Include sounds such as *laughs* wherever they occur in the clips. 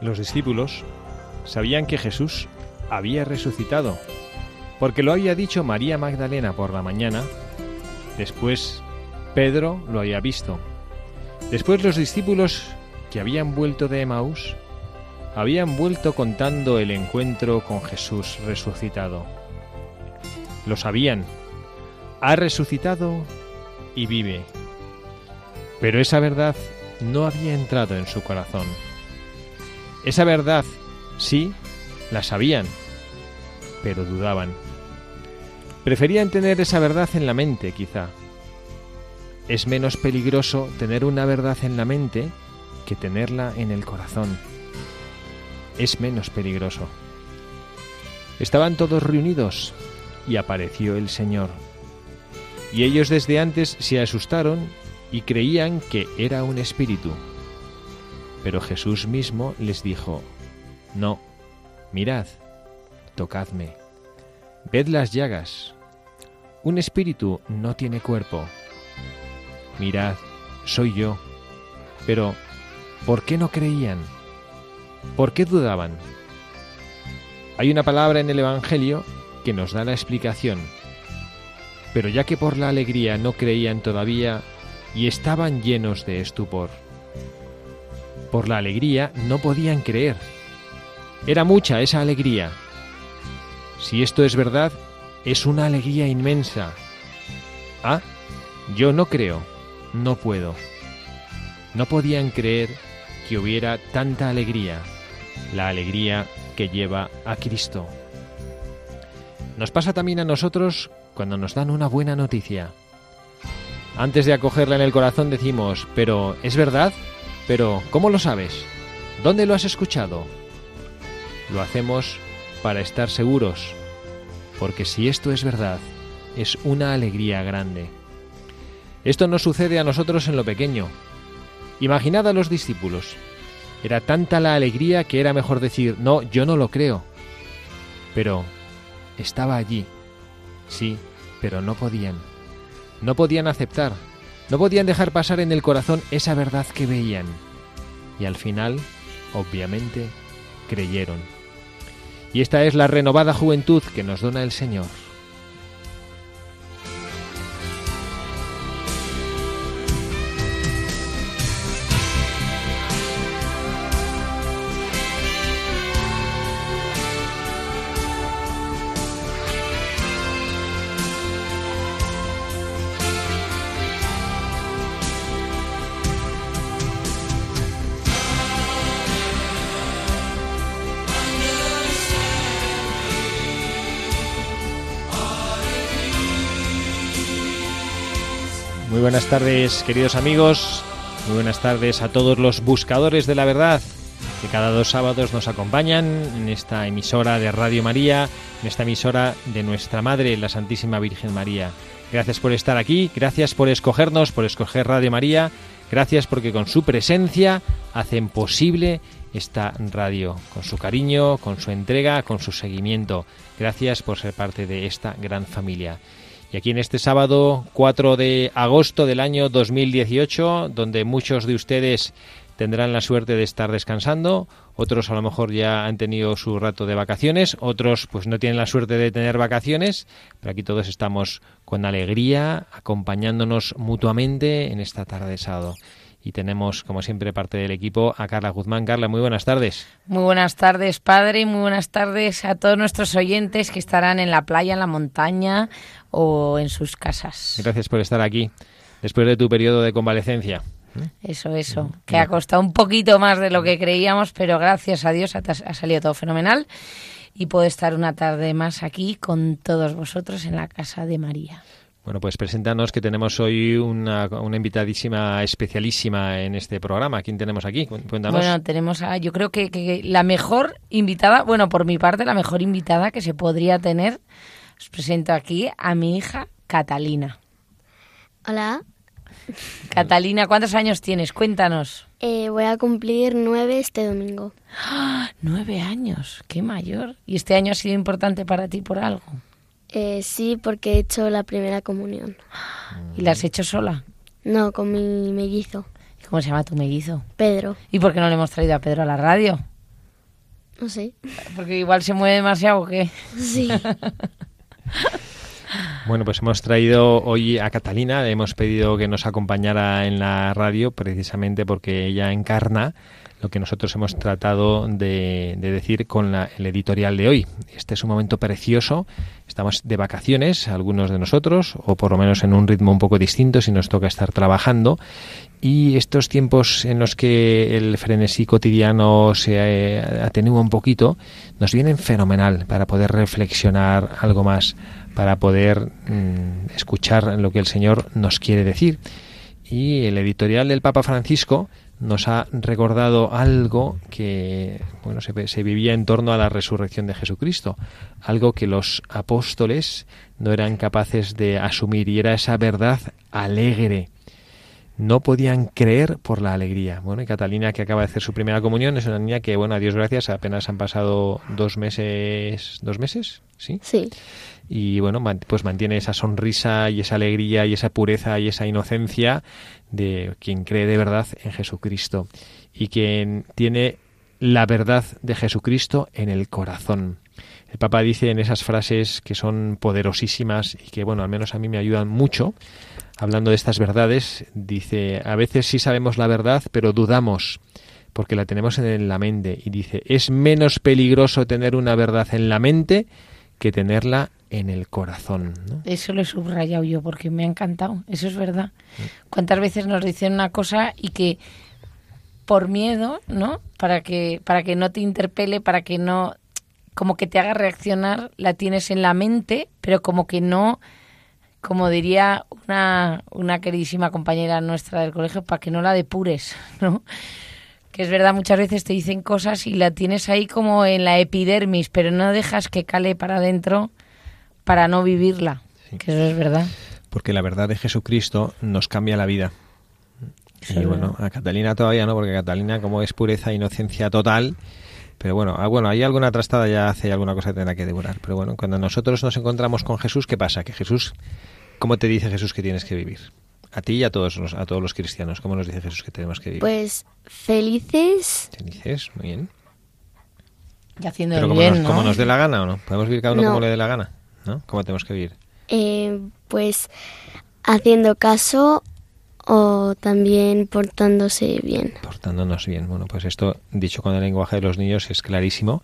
Los discípulos sabían que Jesús había resucitado, porque lo había dicho María Magdalena por la mañana, después Pedro lo había visto, después los discípulos que habían vuelto de Emaús habían vuelto contando el encuentro con Jesús resucitado. Lo sabían, ha resucitado y vive. Pero esa verdad no había entrado en su corazón. Esa verdad, sí, la sabían, pero dudaban. Preferían tener esa verdad en la mente, quizá. Es menos peligroso tener una verdad en la mente que tenerla en el corazón. Es menos peligroso. Estaban todos reunidos y apareció el Señor. Y ellos desde antes se asustaron y creían que era un espíritu. Pero Jesús mismo les dijo, No, mirad, tocadme, ved las llagas. Un espíritu no tiene cuerpo. Mirad, soy yo. Pero, ¿por qué no creían? ¿Por qué dudaban? Hay una palabra en el Evangelio que nos da la explicación. Pero ya que por la alegría no creían todavía y estaban llenos de estupor. Por la alegría no podían creer. Era mucha esa alegría. Si esto es verdad, es una alegría inmensa. Ah, yo no creo, no puedo. No podían creer que hubiera tanta alegría, la alegría que lleva a Cristo. Nos pasa también a nosotros cuando nos dan una buena noticia. Antes de acogerla en el corazón decimos, pero ¿es verdad? Pero, ¿cómo lo sabes? ¿Dónde lo has escuchado? Lo hacemos para estar seguros, porque si esto es verdad, es una alegría grande. Esto nos sucede a nosotros en lo pequeño. Imaginad a los discípulos. Era tanta la alegría que era mejor decir, no, yo no lo creo. Pero estaba allí. Sí, pero no podían. No podían aceptar, no podían dejar pasar en el corazón esa verdad que veían. Y al final, obviamente, creyeron. Y esta es la renovada juventud que nos dona el Señor. Buenas tardes, queridos amigos. Muy buenas tardes a todos los buscadores de la verdad que cada dos sábados nos acompañan en esta emisora de Radio María, en esta emisora de nuestra Madre, la Santísima Virgen María. Gracias por estar aquí, gracias por escogernos, por escoger Radio María, gracias porque con su presencia hacen posible esta radio, con su cariño, con su entrega, con su seguimiento. Gracias por ser parte de esta gran familia. Y aquí en este sábado 4 de agosto del año 2018, donde muchos de ustedes tendrán la suerte de estar descansando, otros a lo mejor ya han tenido su rato de vacaciones, otros pues no tienen la suerte de tener vacaciones, pero aquí todos estamos con alegría, acompañándonos mutuamente en esta tarde de sábado y tenemos, como siempre, parte del equipo a Carla Guzmán. Carla, muy buenas tardes. Muy buenas tardes, padre, y muy buenas tardes a todos nuestros oyentes que estarán en la playa, en la montaña o en sus casas. Gracias por estar aquí después de tu periodo de convalecencia. Eso, eso, que ha costado un poquito más de lo que creíamos, pero gracias a Dios ha, ha salido todo fenomenal y puedo estar una tarde más aquí con todos vosotros en la casa de María. Bueno, pues preséntanos que tenemos hoy una, una, invitadísima especialísima en este programa. ¿Quién tenemos aquí? Cuéntanos. Bueno, tenemos a, yo creo que, que, la mejor invitada, bueno, por mi parte, la mejor invitada que se podría tener. Os presento aquí a mi hija Catalina. Hola. Catalina, ¿cuántos años tienes? Cuéntanos. Eh, voy a cumplir nueve este domingo. ¡Ah! Nueve años, qué mayor. ¿Y este año ha sido importante para ti por algo? Eh, sí, porque he hecho la primera comunión. ¿Y la has hecho sola? No, con mi mellizo. ¿Cómo se llama tu mellizo? Pedro. ¿Y por qué no le hemos traído a Pedro a la radio? No sé. Porque igual se mueve demasiado o qué. Sí. *laughs* Bueno, pues hemos traído hoy a Catalina, le hemos pedido que nos acompañara en la radio precisamente porque ella encarna lo que nosotros hemos tratado de, de decir con la, el editorial de hoy. Este es un momento precioso, estamos de vacaciones, algunos de nosotros, o por lo menos en un ritmo un poco distinto si nos toca estar trabajando, y estos tiempos en los que el frenesí cotidiano se eh, atenúa un poquito, nos vienen fenomenal para poder reflexionar algo más, para poder mmm, escuchar lo que el Señor nos quiere decir. Y el editorial del Papa Francisco nos ha recordado algo que bueno se, se, vivía en torno a la resurrección de Jesucristo, algo que los apóstoles no eran capaces de asumir y era esa verdad alegre. No podían creer por la alegría. Bueno, y Catalina, que acaba de hacer su primera comunión, es una niña que, bueno, a Dios gracias, apenas han pasado dos meses, dos meses, ¿sí? Sí. Y bueno, pues mantiene esa sonrisa y esa alegría y esa pureza y esa inocencia de quien cree de verdad en Jesucristo y quien tiene la verdad de Jesucristo en el corazón. El Papa dice en esas frases que son poderosísimas y que, bueno, al menos a mí me ayudan mucho, hablando de estas verdades, dice, a veces sí sabemos la verdad, pero dudamos porque la tenemos en la mente. Y dice, es menos peligroso tener una verdad en la mente que tenerla en el corazón. ¿no? Eso lo he subrayado yo porque me ha encantado, eso es verdad. ¿Cuántas veces nos dicen una cosa y que por miedo, ¿no? Para que para que no te interpele, para que no como que te haga reaccionar, la tienes en la mente, pero como que no como diría una, una queridísima compañera nuestra del colegio, para que no la depures, *laughs* ¿no? que es verdad, muchas veces te dicen cosas y la tienes ahí como en la epidermis, pero no dejas que cale para adentro para no vivirla, sí. que eso es verdad. Porque la verdad de Jesucristo nos cambia la vida. Sí, y bueno, a Catalina todavía no, porque Catalina como es pureza e inocencia total, pero bueno, ah, bueno, hay alguna trastada ya hace alguna cosa que tendrá que devorar. Pero bueno, cuando nosotros nos encontramos con Jesús, ¿qué pasa? Que Jesús, ¿cómo te dice Jesús que tienes que vivir? A ti y a todos los, a todos los cristianos, ¿cómo nos dice Jesús que tenemos que vivir? Pues felices. Felices, muy bien. Y haciendo Pero bien, como, nos, ¿no? como nos dé la gana o no. Podemos vivir cada uno No. como le dé la gana, ¿no? ¿Cómo tenemos que vivir? Eh, pues haciendo caso o también portándose bien. Portándonos bien. Bueno, pues esto, dicho con el lenguaje de los niños, es clarísimo.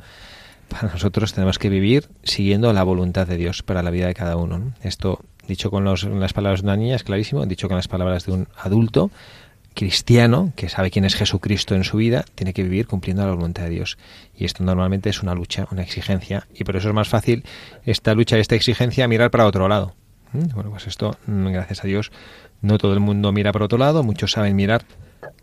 Para nosotros tenemos que vivir siguiendo la voluntad de Dios para la vida de cada uno. ¿no? Esto, dicho con los, las palabras de una niña, es clarísimo. Dicho con las palabras de un adulto cristiano, que sabe quién es Jesucristo en su vida, tiene que vivir cumpliendo la voluntad de Dios. Y esto normalmente es una lucha, una exigencia. Y por eso es más fácil esta lucha, esta exigencia, mirar para otro lado. ¿Mm? Bueno, pues esto, mm, gracias a Dios, no todo el mundo mira para otro lado, muchos saben mirar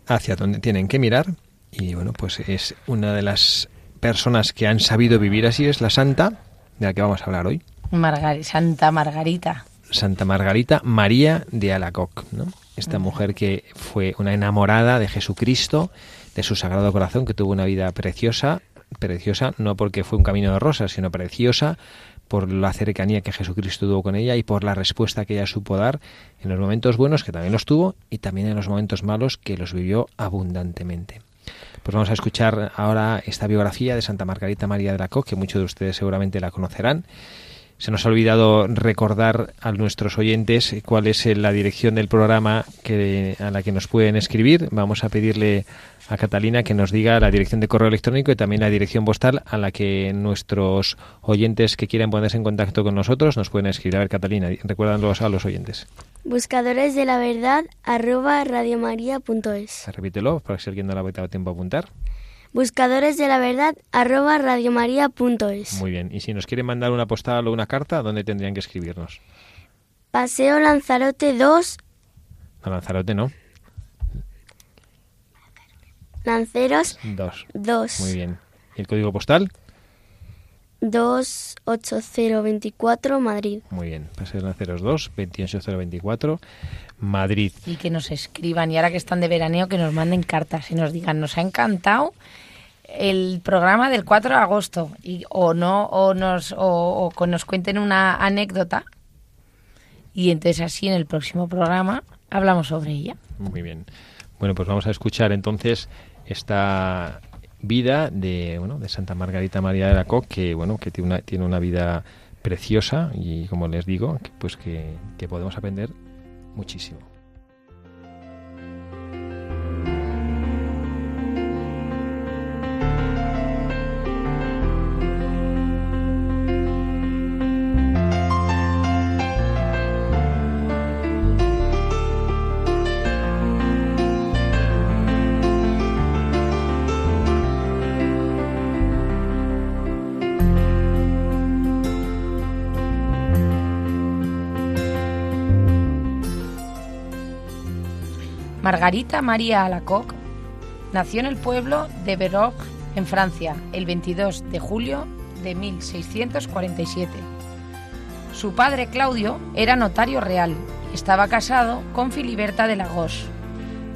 hacia donde tienen que mirar. Y bueno, pues es una de las personas que han sabido vivir así, es la santa, de la que vamos a hablar hoy. Margar Santa Margarita. Santa Margarita María de Alacoc, ¿no? Esta mujer que fue una enamorada de Jesucristo, de su Sagrado Corazón, que tuvo una vida preciosa, preciosa no porque fue un camino de rosas, sino preciosa por la cercanía que Jesucristo tuvo con ella y por la respuesta que ella supo dar en los momentos buenos, que también los tuvo, y también en los momentos malos, que los vivió abundantemente. Pues vamos a escuchar ahora esta biografía de Santa Margarita María de la Co, que muchos de ustedes seguramente la conocerán. Se nos ha olvidado recordar a nuestros oyentes cuál es la dirección del programa que, a la que nos pueden escribir. Vamos a pedirle a Catalina que nos diga la dirección de correo electrónico y también la dirección postal a la que nuestros oyentes que quieran ponerse en contacto con nosotros nos pueden escribir. A ver, Catalina, recuérdanos a los oyentes. Buscadores de la verdad arroba radiomaria.es. Repítelo para si alguien no le ha tiempo a apuntar. Buscadores de la verdad arroba radiomaria.es. Muy bien. Y si nos quieren mandar una postal o una carta, ¿dónde tendrían que escribirnos? Paseo Lanzarote 2. No, Lanzarote no. Lanceros 2. 2. Muy bien. ¿Y el código postal? 28024 Madrid. Muy bien. Paseo Lanceros 2, 28024 Madrid. Y que nos escriban, y ahora que están de veraneo, que nos manden cartas y nos digan, nos ha encantado el programa del 4 de agosto y, o no o nos o, o nos cuenten una anécdota y entonces así en el próximo programa hablamos sobre ella. Muy bien. Bueno, pues vamos a escuchar entonces esta vida de, bueno, de Santa Margarita María de la Co, que bueno, que tiene una, tiene una vida preciosa y como les digo, pues que, que podemos aprender muchísimo. Margarita María Alacoque nació en el pueblo de Verog, en Francia, el 22 de julio de 1647. Su padre Claudio era notario real estaba casado con Filiberta de Lagos.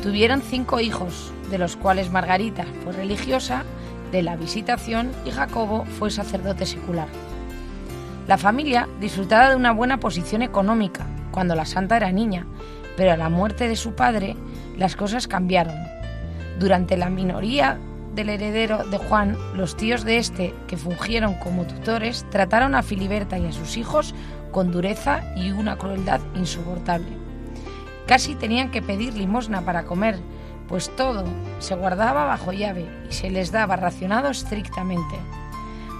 Tuvieron cinco hijos, de los cuales Margarita fue religiosa de la Visitación y Jacobo fue sacerdote secular. La familia disfrutaba de una buena posición económica cuando la santa era niña, pero a la muerte de su padre las cosas cambiaron. Durante la minoría del heredero de Juan, los tíos de este, que fungieron como tutores, trataron a Filiberta y a sus hijos con dureza y una crueldad insoportable. Casi tenían que pedir limosna para comer, pues todo se guardaba bajo llave y se les daba racionado estrictamente.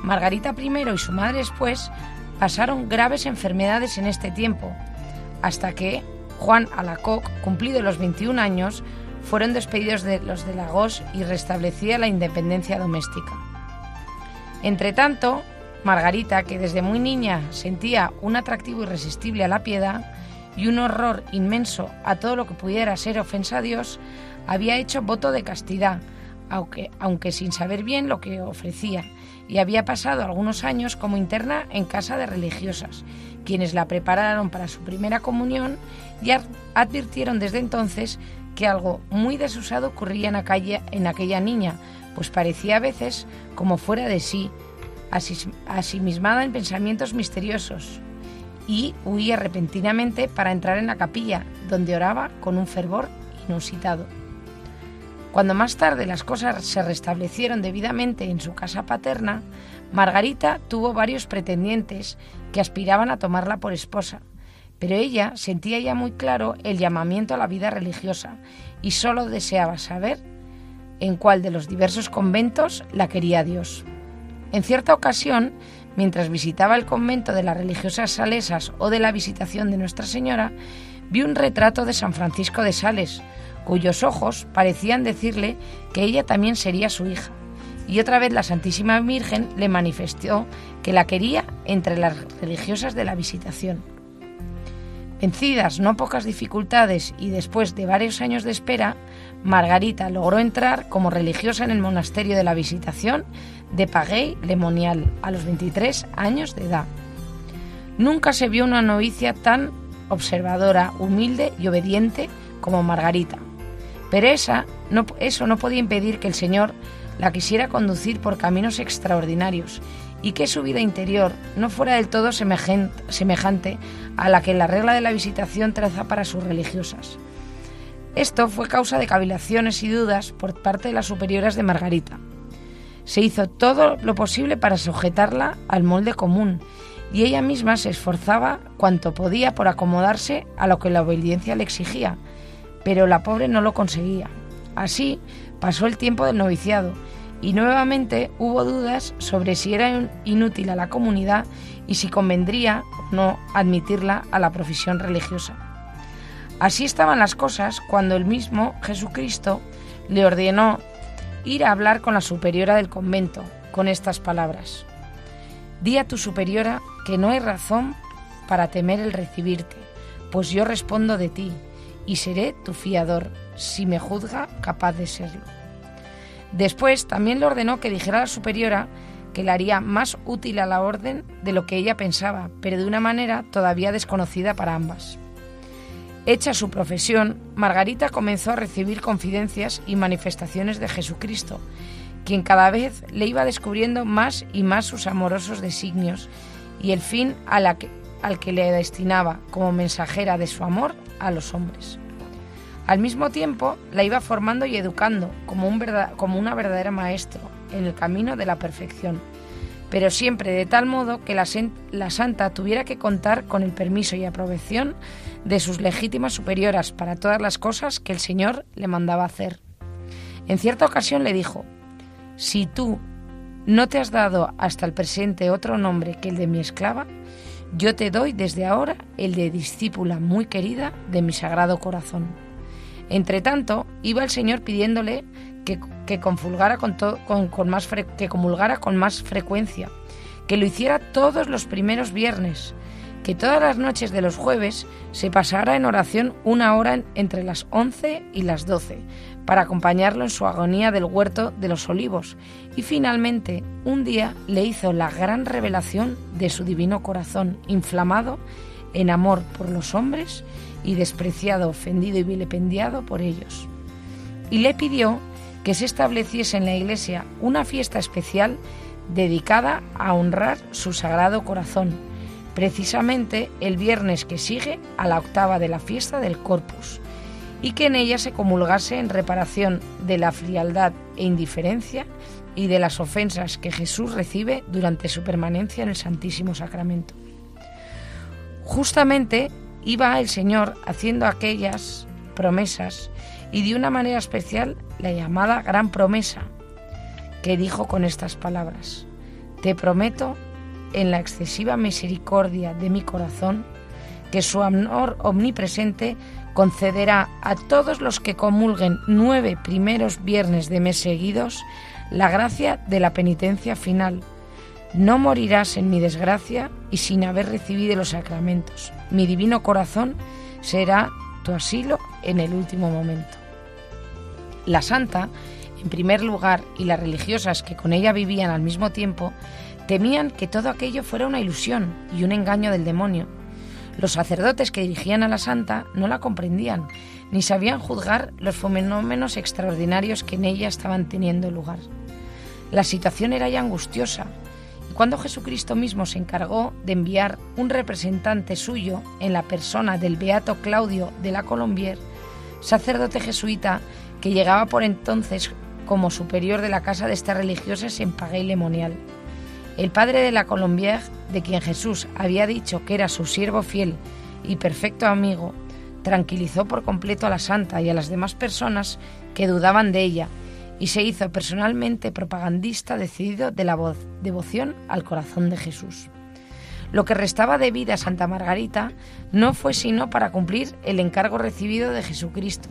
Margarita I y su madre después pasaron graves enfermedades en este tiempo, hasta que Juan Alacoc, cumplido los 21 años, fueron despedidos de los de Lagos y restablecía la independencia doméstica. Entretanto, Margarita, que desde muy niña sentía un atractivo irresistible a la piedad y un horror inmenso a todo lo que pudiera ser ofensa a Dios, había hecho voto de castidad, aunque, aunque sin saber bien lo que ofrecía, y había pasado algunos años como interna en casa de religiosas, quienes la prepararon para su primera comunión y advirtieron desde entonces que algo muy desusado ocurría en aquella, niña, pues parecía a veces como fuera de sí, asimismada en pensamientos misteriosos, y huía repentinamente para entrar en la capilla, donde oraba con un fervor inusitado. Cuando más tarde las cosas se restablecieron debidamente en su casa paterna, Margarita tuvo varios pretendientes que aspiraban a tomarla por esposa, pero ella sentía ya muy claro el llamamiento a la vida religiosa y solo deseaba saber en cuál de los diversos conventos la quería Dios. En cierta ocasión, mientras visitaba el convento de las religiosas salesas o de la visitación de Nuestra Señora, vi un retrato de San Francisco de Sales, cuyos ojos parecían decirle que ella también sería su hija. Y otra vez la Santísima Virgen le manifestó que la quería entre las religiosas de la visitación. Vencidas no pocas dificultades y después de varios años de espera, Margarita logró entrar como religiosa en el monasterio de la Visitación de Paguey-Lemonial a los 23 años de edad. Nunca se vio una novicia tan observadora, humilde y obediente como Margarita. Pero esa, no, eso no podía impedir que el Señor la quisiera conducir por caminos extraordinarios y que su vida interior no fuera del todo semejante a la que la regla de la visitación traza para sus religiosas. Esto fue causa de cavilaciones y dudas por parte de las superioras de Margarita. Se hizo todo lo posible para sujetarla al molde común y ella misma se esforzaba cuanto podía por acomodarse a lo que la obediencia le exigía, pero la pobre no lo conseguía. Así pasó el tiempo del noviciado y nuevamente hubo dudas sobre si era inútil a la comunidad y si convendría no admitirla a la profesión religiosa. Así estaban las cosas cuando el mismo Jesucristo le ordenó ir a hablar con la superiora del convento con estas palabras. Di a tu superiora que no hay razón para temer el recibirte, pues yo respondo de ti y seré tu fiador, si me juzga capaz de serlo. Después también le ordenó que dijera a la superiora que le haría más útil a la orden de lo que ella pensaba, pero de una manera todavía desconocida para ambas. Hecha su profesión, Margarita comenzó a recibir confidencias y manifestaciones de Jesucristo, quien cada vez le iba descubriendo más y más sus amorosos designios y el fin al que le destinaba como mensajera de su amor a los hombres. Al mismo tiempo, la iba formando y educando como, un como una verdadera maestro en el camino de la perfección, pero siempre de tal modo que la, la santa tuviera que contar con el permiso y aprobación de sus legítimas superioras para todas las cosas que el Señor le mandaba hacer. En cierta ocasión le dijo, si tú no te has dado hasta el presente otro nombre que el de mi esclava, yo te doy desde ahora el de discípula muy querida de mi sagrado corazón. Entre tanto, iba el Señor pidiéndole que, que, con, con más que comulgara con más frecuencia, que lo hiciera todos los primeros viernes, que todas las noches de los jueves se pasara en oración una hora entre las 11 y las 12, para acompañarlo en su agonía del huerto de los olivos, y finalmente un día le hizo la gran revelación de su divino corazón, inflamado en amor por los hombres y despreciado, ofendido y vilipendiado por ellos. Y le pidió que se estableciese en la iglesia una fiesta especial dedicada a honrar su sagrado corazón, precisamente el viernes que sigue a la octava de la fiesta del Corpus, y que en ella se comulgase en reparación de la frialdad e indiferencia y de las ofensas que Jesús recibe durante su permanencia en el Santísimo Sacramento. Justamente iba el Señor haciendo aquellas promesas y de una manera especial la llamada gran promesa que dijo con estas palabras, Te prometo en la excesiva misericordia de mi corazón que su amor omnipresente concederá a todos los que comulguen nueve primeros viernes de mes seguidos la gracia de la penitencia final. No morirás en mi desgracia y sin haber recibido los sacramentos mi divino corazón será tu asilo en el último momento. La santa, en primer lugar, y las religiosas que con ella vivían al mismo tiempo, temían que todo aquello fuera una ilusión y un engaño del demonio. Los sacerdotes que dirigían a la santa no la comprendían, ni sabían juzgar los fenómenos extraordinarios que en ella estaban teniendo lugar. La situación era ya angustiosa, cuando Jesucristo mismo se encargó de enviar un representante suyo en la persona del beato Claudio de la Colombier, sacerdote jesuita que llegaba por entonces como superior de la casa de estas religiosas en Pagué y Lemonial. El padre de la Colombier, de quien Jesús había dicho que era su siervo fiel y perfecto amigo, tranquilizó por completo a la santa y a las demás personas que dudaban de ella y se hizo personalmente propagandista decidido de la devoción al corazón de Jesús. Lo que restaba de vida a Santa Margarita no fue sino para cumplir el encargo recibido de Jesucristo.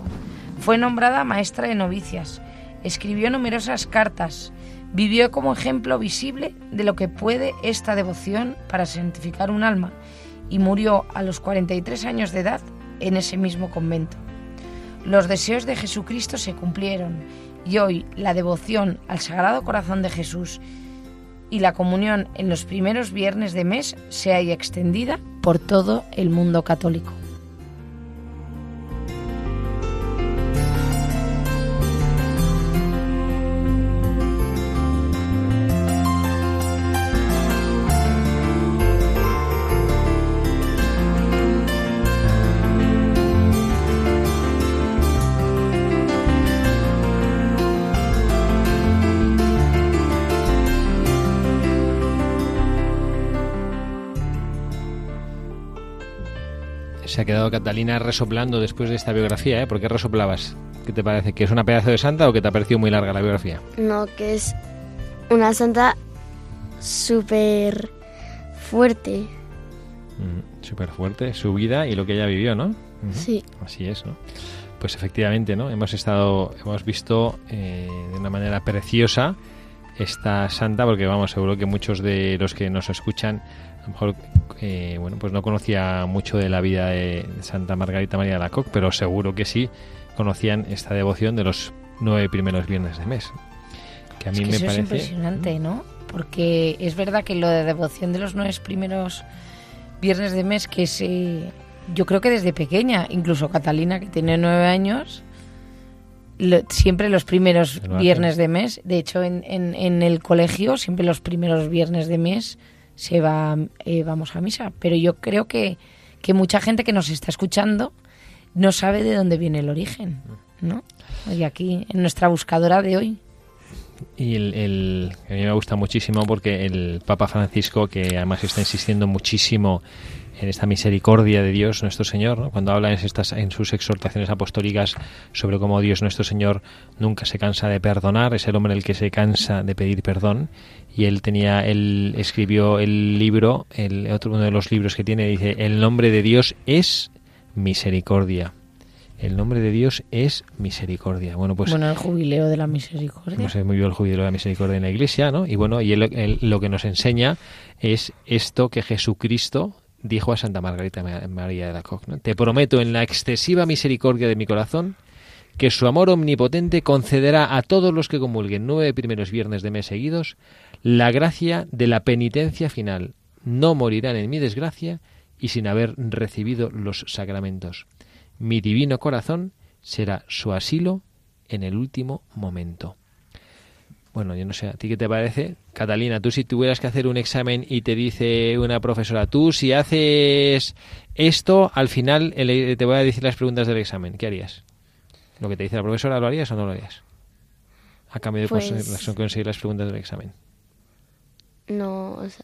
Fue nombrada maestra de novicias, escribió numerosas cartas, vivió como ejemplo visible de lo que puede esta devoción para santificar un alma y murió a los 43 años de edad en ese mismo convento. Los deseos de Jesucristo se cumplieron y hoy la devoción al Sagrado Corazón de Jesús y la comunión en los primeros viernes de mes se haya extendida por todo el mundo católico. Se ha quedado Catalina resoplando después de esta biografía, ¿eh? ¿Por qué resoplabas? ¿Qué te parece? ¿Que es una pedazo de santa o que te ha parecido muy larga la biografía? No, que es una santa súper fuerte. Mm, súper fuerte, su vida y lo que ella vivió, ¿no? Sí. Así es, ¿no? Pues efectivamente, ¿no? Hemos estado, hemos visto eh, de una manera preciosa esta santa, porque vamos, seguro que muchos de los que nos escuchan, a lo mejor, eh, bueno, pues no conocía mucho de la vida de Santa Margarita María de la Coque, pero seguro que sí conocían esta devoción de los nueve primeros viernes de mes. Que a mí es que me eso parece es impresionante, ¿no? Porque es verdad que lo de devoción de los nueve primeros viernes de mes, que es, eh, yo creo que desde pequeña, incluso Catalina, que tiene nueve años, lo- siempre los primeros viernes de mes, de hecho en, en- en el colegio, siempre los primeros viernes de mes se va, eh, vamos a misa. Pero yo creo que, que mucha gente que nos está escuchando no sabe de dónde viene el origen, ¿no? Y aquí, en nuestra buscadora de hoy. Y el, el- a mí me gusta muchísimo porque el Papa Francisco, que además está insistiendo muchísimo en esta misericordia de Dios nuestro Señor, ¿no? cuando habla en, estas, en sus exhortaciones apostólicas sobre cómo Dios nuestro Señor nunca se cansa de perdonar, es el hombre el que se cansa de pedir perdón, y él tenía, él escribió el libro, el otro uno de los libros que tiene dice, el nombre de Dios es misericordia. El nombre de Dios es misericordia. Bueno, pues bueno, el jubileo de la misericordia. no sé muy bien el jubileo de la misericordia en la iglesia, ¿no? Y bueno, y él, él lo que nos enseña es esto que Jesucristo dijo a Santa Margarita Ma- María de la ¿no? Te prometo en la excesiva misericordia de mi corazón que su amor omnipotente concederá a todos los que comulguen nueve primeros viernes de mes seguidos la gracia de la penitencia final. No morirán en mi desgracia y sin haber recibido los sacramentos. Mi divino corazón será su asilo en el último momento. Bueno, yo no sé, ¿a ti qué te parece? Catalina, tú si tuvieras que hacer un examen y te dice una profesora, tú si haces esto, al final el- te voy a decir las preguntas del examen, ¿qué harías? ¿Lo que te dice la profesora lo harías o no lo harías? A cambio de Pues- conseguir- conseguir las preguntas del examen. No, o sea,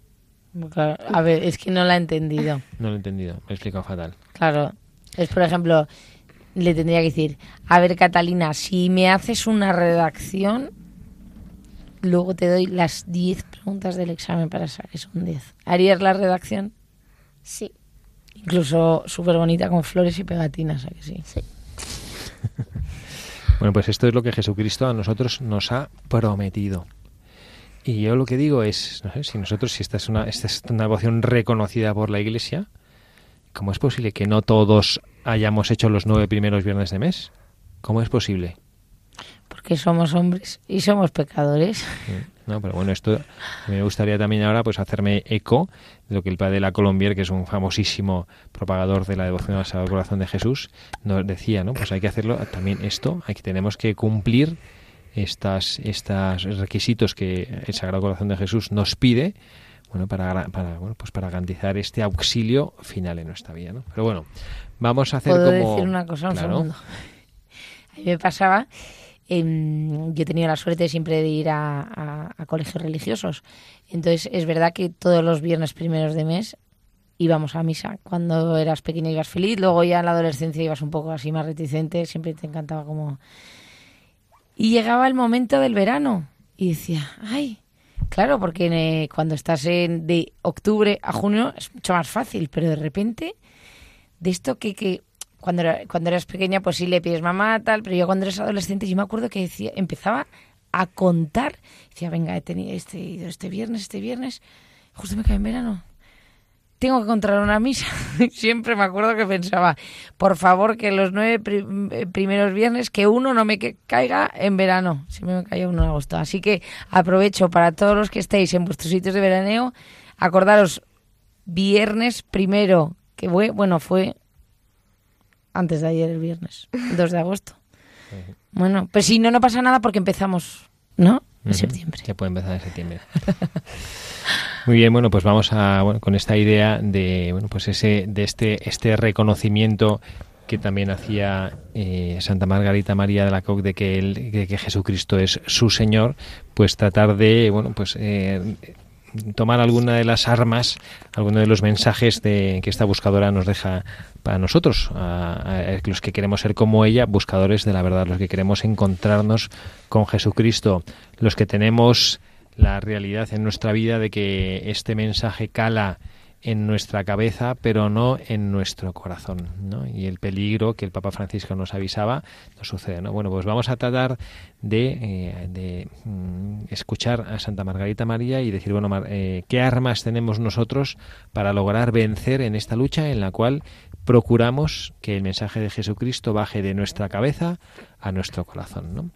Claro, a ver, es que no la he entendido. *laughs* No lo he entendido, me he explicado fatal. Claro, es por ejemplo, le tendría que decir, a ver Catalina, si me haces una redacción, luego te doy las 10 preguntas del examen para saber son 10. ¿Harías la redacción? sí. Incluso súper bonita con flores y pegatinas, ¿a que sí? *laughs* Bueno, pues esto es lo que Jesucristo a nosotros nos ha prometido. Y yo lo que digo es, no sé, si nosotros, si esta es una, esta es una devoción reconocida por la Iglesia, ¿cómo es posible que no todos hayamos hecho los nueve primeros viernes de mes? ¿Cómo es posible? Porque somos hombres y somos pecadores. No, pero bueno, esto me gustaría también ahora pues hacerme eco de lo que el padre de la Colombier, que es un famosísimo propagador de la devoción al Sagrado Corazón de Jesús, nos decía, ¿no? Pues hay que hacerlo también esto, hay que tenemos que cumplir estas estos requisitos que el Sagrado Corazón de Jesús nos pide, bueno, para para bueno, pues para garantizar este auxilio final en nuestra vida, ¿no? Pero bueno, vamos a hacer ¿Puedo como decir una cosa? Un Claro. segundo. A mí me pasaba, em, yo he tenido la suerte siempre de ir a, colegios religiosos. Entonces, es verdad que todos los viernes primeros de mes íbamos a misa. Cuando eras pequeña ibas feliz, luego ya en la adolescencia ibas un poco así más reticente, siempre te encantaba como... Y llegaba el momento del verano y decía, ay, claro, porque eh, cuando estás en, de octubre a junio es mucho más fácil, pero de repente de esto que, que cuando, cuando eras pequeña pues sí le pides mamá tal, pero yo cuando eres adolescente yo me acuerdo que decía, empezaba a contar, decía, venga, he tenido este, este viernes, este viernes, justo me cae en verano. Tengo que encontrar una misa. *laughs* Siempre me acuerdo que pensaba, por favor, que los nueve eh, primeros viernes, que uno no me caiga en verano. Siempre me caía uno en agosto. Así que aprovecho para todos los que estéis en vuestros sitios de veraneo, acordaros, viernes primero, que fue, bueno, fue antes de ayer el viernes, el 2 de agosto. *laughs* Bueno, pues si no, no pasa nada porque empezamos, ¿no? En septiembre. Se puede empezar en septiembre. *laughs* Muy bien, bueno, pues vamos a bueno, con esta idea de bueno, pues ese de este este reconocimiento que también hacía eh, Santa Margarita María de la Coque de que él, de que Jesucristo es su Señor, pues tratar de bueno, pues eh, tomar alguna de las armas, alguno de los mensajes de, que esta buscadora nos deja para nosotros, los que queremos ser como ella, buscadores de la verdad, los que queremos encontrarnos con Jesucristo, los que tenemos la realidad en nuestra vida de que este mensaje cala en nuestra cabeza, pero no en nuestro corazón. ¿no? Y el peligro que el Papa Francisco nos avisaba no sucede. ¿no? Bueno, pues vamos a tratar de, eh, mm, escuchar a Santa Margarita María y decir, bueno, eh, ¿qué armas tenemos nosotros para lograr vencer en esta lucha en la cual procuramos que el mensaje de Jesucristo baje de nuestra cabeza a nuestro corazón? ¿no?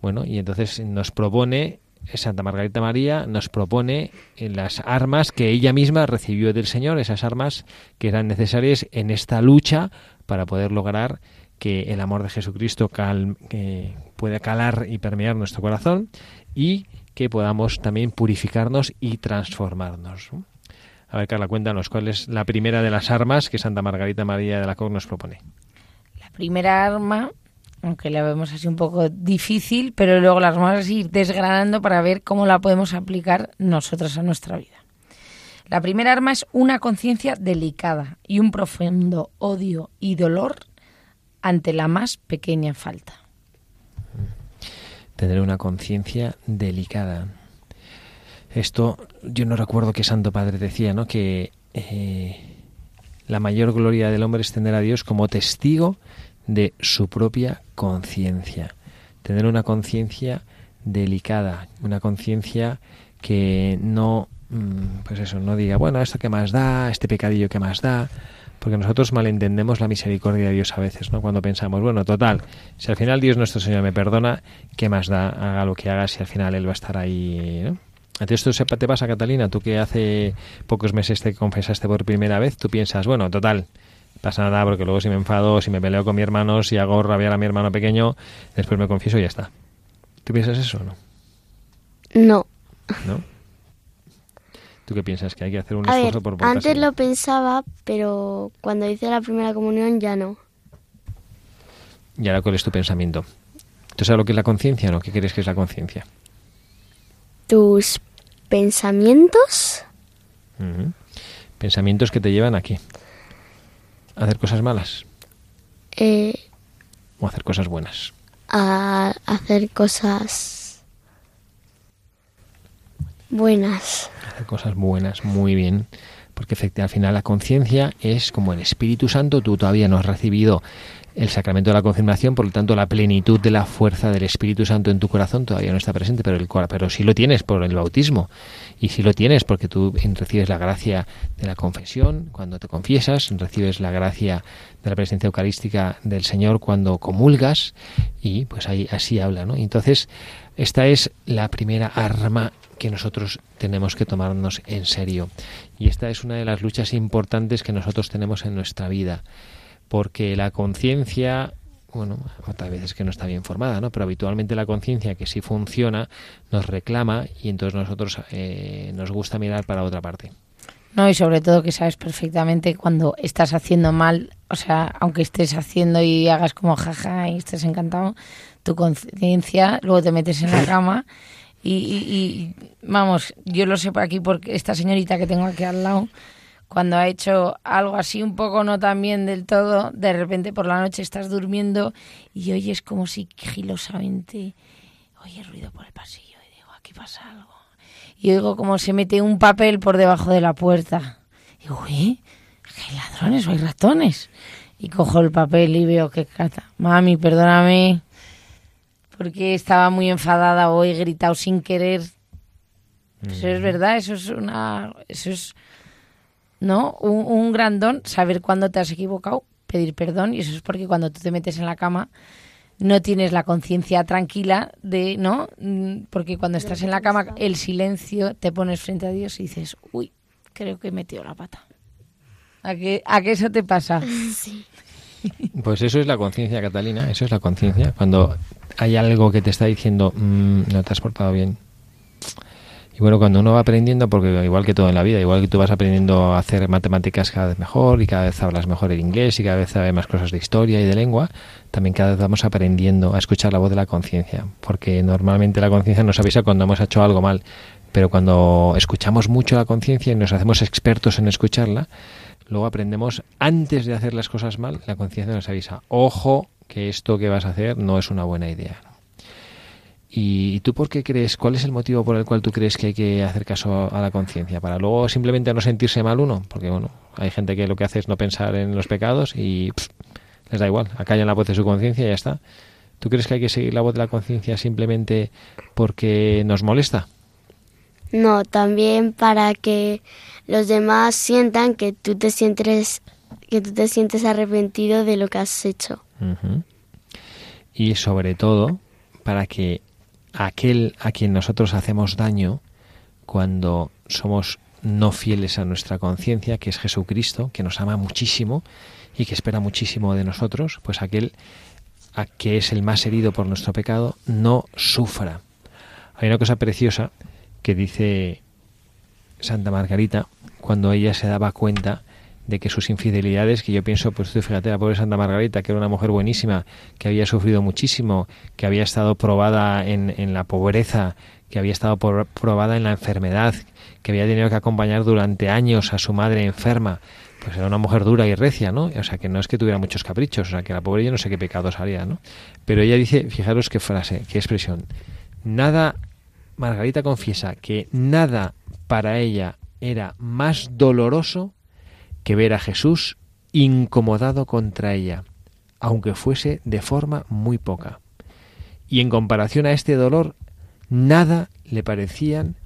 Bueno, y entonces nos propone Santa Margarita María nos propone las armas que ella misma recibió del Señor, esas armas que eran necesarias en esta lucha para poder lograr que el amor de Jesucristo pueda calar y permear nuestro corazón y que podamos también purificarnos y transformarnos. A ver, Carla, cuéntanos, ¿cuál es la primera de las armas que Santa Margarita María de la Coque nos propone? La primera arma aunque la vemos así un poco difícil, pero luego las vamos a ir desgranando para ver cómo la podemos aplicar nosotros a nuestra vida. La primera arma es una conciencia delicada y un profundo odio y dolor ante la más pequeña falta. Tener una conciencia delicada. Esto yo no recuerdo que Santo Padre decía, ¿no? Que eh, la mayor gloria del hombre es tener a Dios como testigo de su propia conciencia. Tener una conciencia delicada, una conciencia que no, mm, pues eso, no diga, bueno, esto que más da, este pecadillo que más da, porque nosotros malentendemos la misericordia de Dios a veces, ¿no? Cuando pensamos, bueno, total, si al final Dios nuestro Señor me perdona, ¿qué más da? Haga lo que haga si al final Él va a estar ahí, ¿no? A ti esto te pasa, Catalina, tú que hace pocos meses te confesaste por primera vez, tú piensas, bueno, total, pasa nada porque luego si me enfado, si me peleo con mi hermano, si hago rabiar a mi hermano pequeño, después me confieso y ya está. ¿Tú piensas eso o no? No. ¿No? ¿Tú qué piensas? ¿Que hay que hacer un esfuerzo por Antes lo pensaba, pero cuando hice la primera comunión ya no. ¿Y ahora cuál es tu pensamiento? ¿Tú sabes lo que es la conciencia o no? ¿Qué crees que es la conciencia? ¿Tus pensamientos? Pensamientos que te llevan aquí hacer cosas malas? Eh, ¿O hacer cosas buenas? A hacer cosas buenas. Hacer cosas buenas, muy bien. Porque efectivamente al final la conciencia es como el Espíritu Santo, tú todavía no has recibido el sacramento de la confirmación, por lo tanto la plenitud de la fuerza del Espíritu Santo en tu corazón todavía no está presente, pero, el, pero sí lo tienes por el bautismo. Y sí lo tienes porque tú recibes la gracia de la confesión cuando te confiesas, recibes la gracia de la presencia eucarística del Señor cuando comulgas y pues ahí así habla, ¿no? Entonces, esta es la primera arma que nosotros tenemos que tomarnos en serio. Y esta es una de las luchas importantes que nosotros tenemos en nuestra vida porque la conciencia bueno, otras veces que no está bien formada, ¿no? Pero habitualmente la conciencia que sí funciona nos reclama y entonces nosotros eh, nos gusta mirar para otra parte. No, y sobre todo que sabes perfectamente cuando estás haciendo mal, o sea, aunque estés haciendo y hagas como jaja y estés encantado, tu conciencia, luego te metes en la *laughs* cama y, y, vamos, yo lo sé por aquí porque esta señorita que tengo aquí al lado, cuando ha hecho algo así un poco no tan bien del todo, de repente por la noche estás durmiendo y oyes como si gilosamente oye ruido por el pasillo y digo, aquí pasa algo. Y oigo como se mete un papel por debajo de la puerta. Y digo, uy, hay ladrones o hay ratones. Y cojo el papel y veo que cata. Mami, perdóname, porque estaba muy enfadada o he gritado sin querer. Eso es verdad, eso es una... Eso es ¿no? Un, un gran don, saber cuándo te has equivocado, pedir perdón, y eso es porque cuando tú te metes en la cama no tienes la conciencia tranquila de, ¿no? Mm, porque cuando estás en la cama, el silencio, te pones frente a Dios y dices, uy, creo que he metido la pata. ¿A qué, ¿A qué eso te pasa? *laughs* Sí. Pues eso es la conciencia, Catalina, eso es la conciencia. Cuando hay algo que te está diciendo, mm, no te has portado bien, y bueno, cuando uno va aprendiendo, porque igual que todo en la vida, igual que tú vas aprendiendo a hacer matemáticas cada vez mejor y cada vez hablas mejor el inglés y cada vez sabes más cosas de historia y de lengua, también cada vez vamos aprendiendo a escuchar la voz de la conciencia, porque normalmente la conciencia nos avisa cuando hemos hecho algo mal, pero cuando escuchamos mucho la conciencia y nos hacemos expertos en escucharla, luego aprendemos, antes de hacer las cosas mal, la conciencia nos avisa, ojo, que esto que vas a hacer no es una buena idea. ¿Y tú por qué crees? ¿Cuál es el motivo por el cual tú crees que hay que hacer caso a la conciencia? ¿Para luego simplemente no sentirse mal uno? Porque, bueno, hay gente que lo que hace es no pensar en los pecados y les da igual, acallan la voz de su conciencia y ya está. ¿Tú crees que hay que seguir la voz de la conciencia simplemente porque nos molesta? No, también para que los demás sientan que tú te sientes que tú te sientes arrepentido de lo que has hecho. Y sobre todo para que aquel a quien nosotros hacemos daño cuando somos no fieles a nuestra conciencia, que es Jesucristo, que nos ama muchísimo y que espera muchísimo de nosotros, pues aquel a que es el más herido por nuestro pecado, no sufra. Hay una cosa preciosa que dice Santa Margarita cuando ella se daba cuenta de que sus infidelidades, que yo pienso, pues fíjate, la pobre Santa Margarita, que era una mujer buenísima, que había sufrido muchísimo, que había estado probada en, en la pobreza, que había estado probada en la enfermedad, que había tenido que acompañar durante años a su madre enferma, pues era una mujer dura y recia, ¿no? O sea, que no es que tuviera muchos caprichos, o sea, que la pobre yo no sé qué pecados haría, ¿no? Pero ella dice, fijaros qué frase, qué expresión, nada, Margarita confiesa que nada para ella era más doloroso que ver a Jesús incomodado contra ella, aunque fuese de forma muy poca. Y en comparación a este dolor, nada le parecían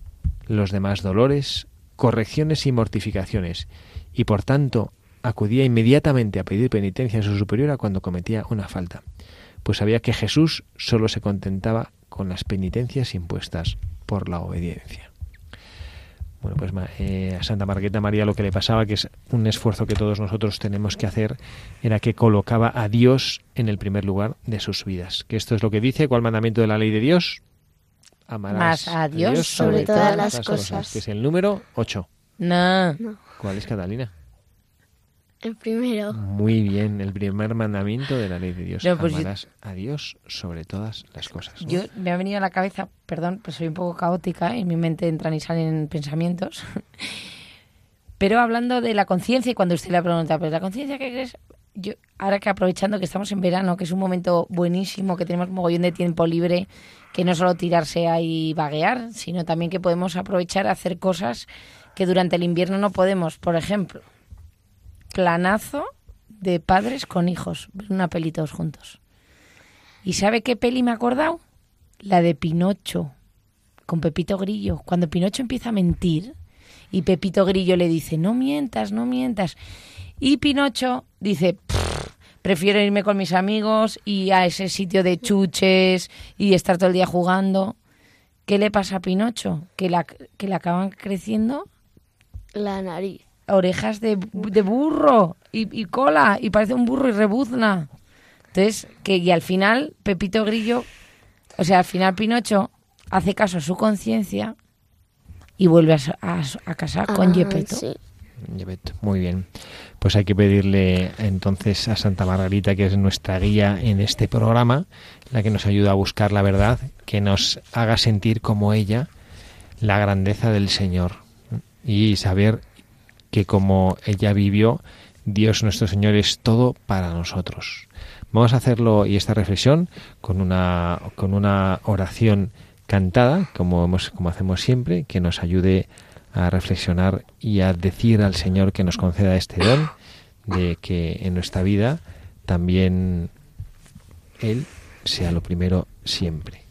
los demás dolores, correcciones y mortificaciones, y por tanto acudía inmediatamente a pedir penitencia a su superiora cuando cometía una falta, pues sabía que Jesús solo se contentaba con las penitencias impuestas por la obediencia. Bueno, pues eh, a Santa Margarita María lo que le pasaba, que es un esfuerzo que todos nosotros tenemos que hacer, era que colocaba a Dios en el primer lugar de sus vidas. Que esto es lo que dice, ¿cuál mandamiento de la ley de Dios? Amarás a Dios, sobre, todas, las cosas. Que es el número 8. No. ¿Cuál es, Catalina? El primero. Muy bien, el primer mandamiento de la ley de Dios. Pues Amarás a Dios sobre todas las cosas. Yo me ha venido a la cabeza, perdón, pues soy un poco caótica, en mi mente entran y salen pensamientos. *laughs* Pero hablando de la conciencia, y cuando usted le pregunta, ¿pero la conciencia qué crees? Yo, ahora que aprovechando que estamos en verano, que es un momento buenísimo, que tenemos un mogollón de tiempo libre, que no solo tirarse ahí y vaguear, sino también que podemos aprovechar a hacer cosas que durante el invierno no podemos. Por ejemplo, planazo de padres con hijos, una peli todos juntos. ¿Y sabe qué peli me ha acordado? La de Pinocho, con Pepito Grillo. Cuando Pinocho empieza a mentir y Pepito Grillo le dice, no mientas, no mientas. Y Pinocho dice, prefiero irme con mis amigos y a ese sitio de chuches y estar todo el día jugando. ¿Qué le pasa a Pinocho? Que la, que le acaban creciendo la nariz orejas de, de burro y, cola y parece un burro y rebuzna. Entonces, que y al final Pepito Grillo, o sea, al final Pinocho hace caso a su conciencia y vuelve a, a, casar con Gepetto. Muy bien. Pues hay que pedirle entonces a Santa Margarita, que es nuestra guía en este programa, la que nos ayuda a buscar la verdad, que nos haga sentir como ella la grandeza del Señor y saber que como ella vivió, Dios nuestro Señor es todo para nosotros. Vamos a hacerlo y esta reflexión con una, con una oración cantada, como, hemos, como hacemos siempre, que nos ayude a reflexionar y a decir al Señor que nos conceda este don de que en nuestra vida también Él sea lo primero siempre.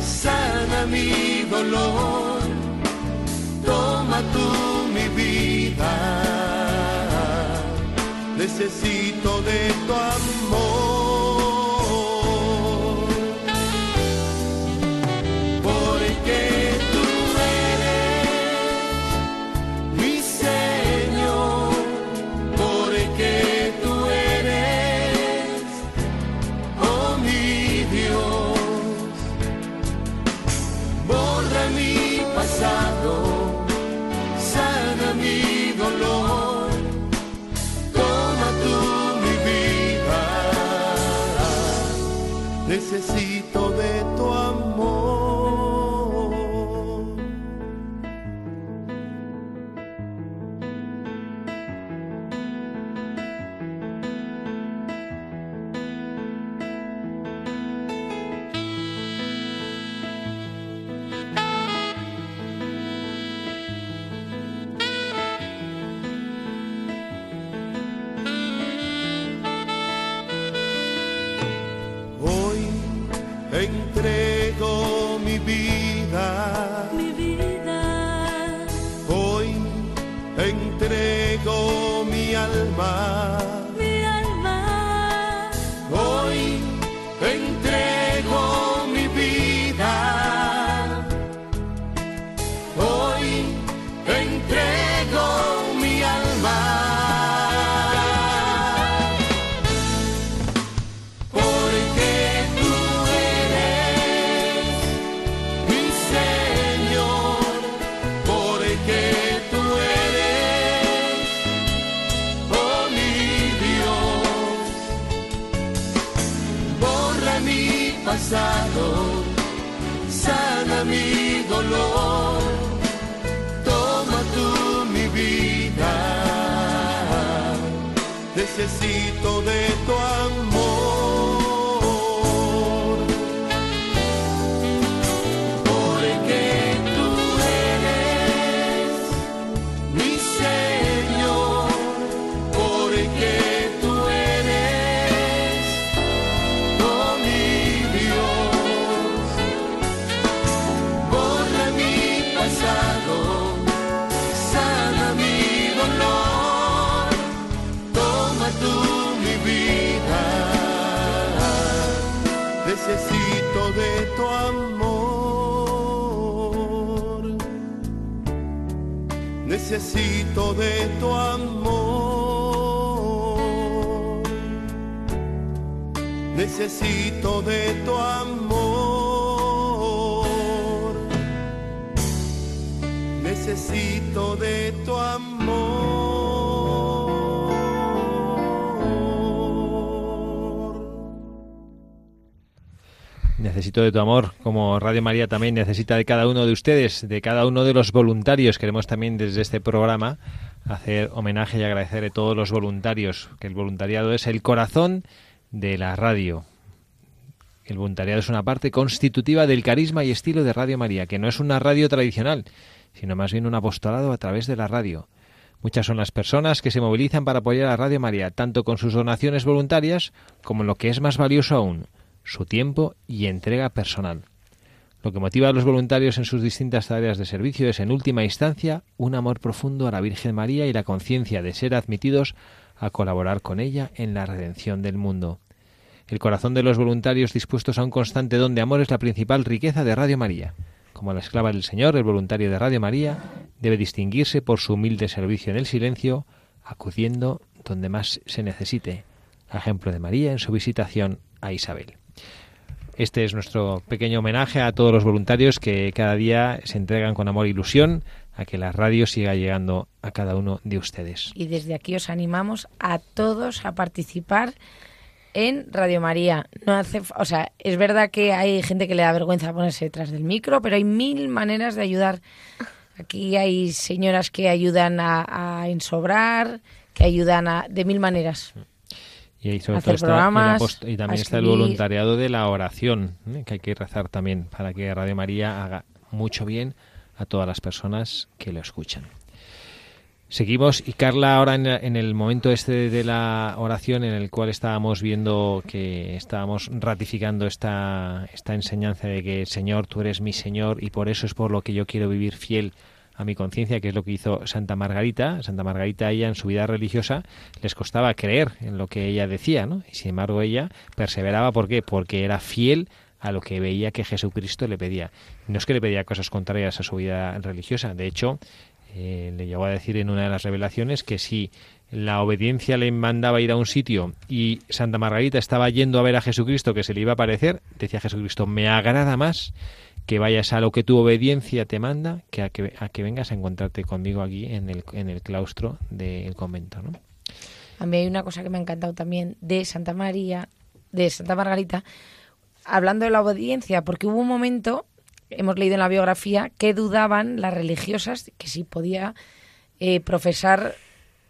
Sana mi dolor, toma tú mi vida, necesito de tu amor. De tu amor, como Radio María también necesita de cada uno de ustedes, de cada uno de los voluntarios. Queremos también desde este programa hacer homenaje y agradecer a todos los voluntarios, que el voluntariado es el corazón de la radio. El voluntariado es una parte constitutiva del carisma y estilo de Radio María, que no es una radio tradicional, sino más bien un apostolado a través de la radio. Muchas son las personas que se movilizan para apoyar a Radio María, tanto con sus donaciones voluntarias como lo que es más valioso aún, su tiempo y entrega personal. Lo que motiva a los voluntarios en sus distintas tareas de servicio es, en última instancia, un amor profundo a la Virgen María y la conciencia de ser admitidos a colaborar con ella en la redención del mundo. El corazón de los voluntarios dispuestos a un constante don de amor es la principal riqueza de Radio María. Como la esclava del Señor, el voluntario de Radio María debe distinguirse por su humilde servicio en el silencio, acudiendo donde más se necesite, ejemplo de María en su visitación a Isabel. Este es nuestro pequeño homenaje a todos los voluntarios que cada día se entregan con amor e ilusión a que la radio siga llegando a cada uno de ustedes. Y desde aquí os animamos a todos a participar en Radio María. No hace, o sea, es verdad que hay gente que le da vergüenza ponerse detrás del micro, pero hay mil maneras de ayudar. Aquí hay señoras que ayudan a, a ensobrar, que ayudan a, de mil maneras. Y, ahí sobre Hacer todo está el y también está el voluntariado de la oración, ¿eh? que hay que rezar también para que Radio María haga mucho bien a todas las personas que lo escuchan. Seguimos y Carla ahora en, en el momento este de la oración en el cual estábamos viendo que estábamos ratificando esta, esta enseñanza de que Señor, tú eres mi Señor y por eso es por lo que yo quiero vivir fiel a mi conciencia, que es lo que hizo Santa Margarita. Santa Margarita, ella en su vida religiosa les costaba creer en lo que ella decía, ¿no? Y sin embargo ella perseveraba, ¿por qué? Porque era fiel a lo que veía que Jesucristo le pedía. No es que le pedía cosas contrarias a su vida religiosa, de hecho, eh, le llegó a decir en una de las revelaciones que si la obediencia le mandaba ir a un sitio y Santa Margarita estaba yendo a ver a Jesucristo que se le iba a aparecer, decía Jesucristo, me agrada más que vayas a lo que tu obediencia te manda que a que, a que vengas a encontrarte conmigo aquí en el, en el claustro del convento. ¿no? A mí hay una cosa que me ha encantado también de Santa María, de Santa Margarita, hablando de la obediencia, porque hubo un momento, hemos leído en la biografía, que dudaban las religiosas que si podía eh, profesar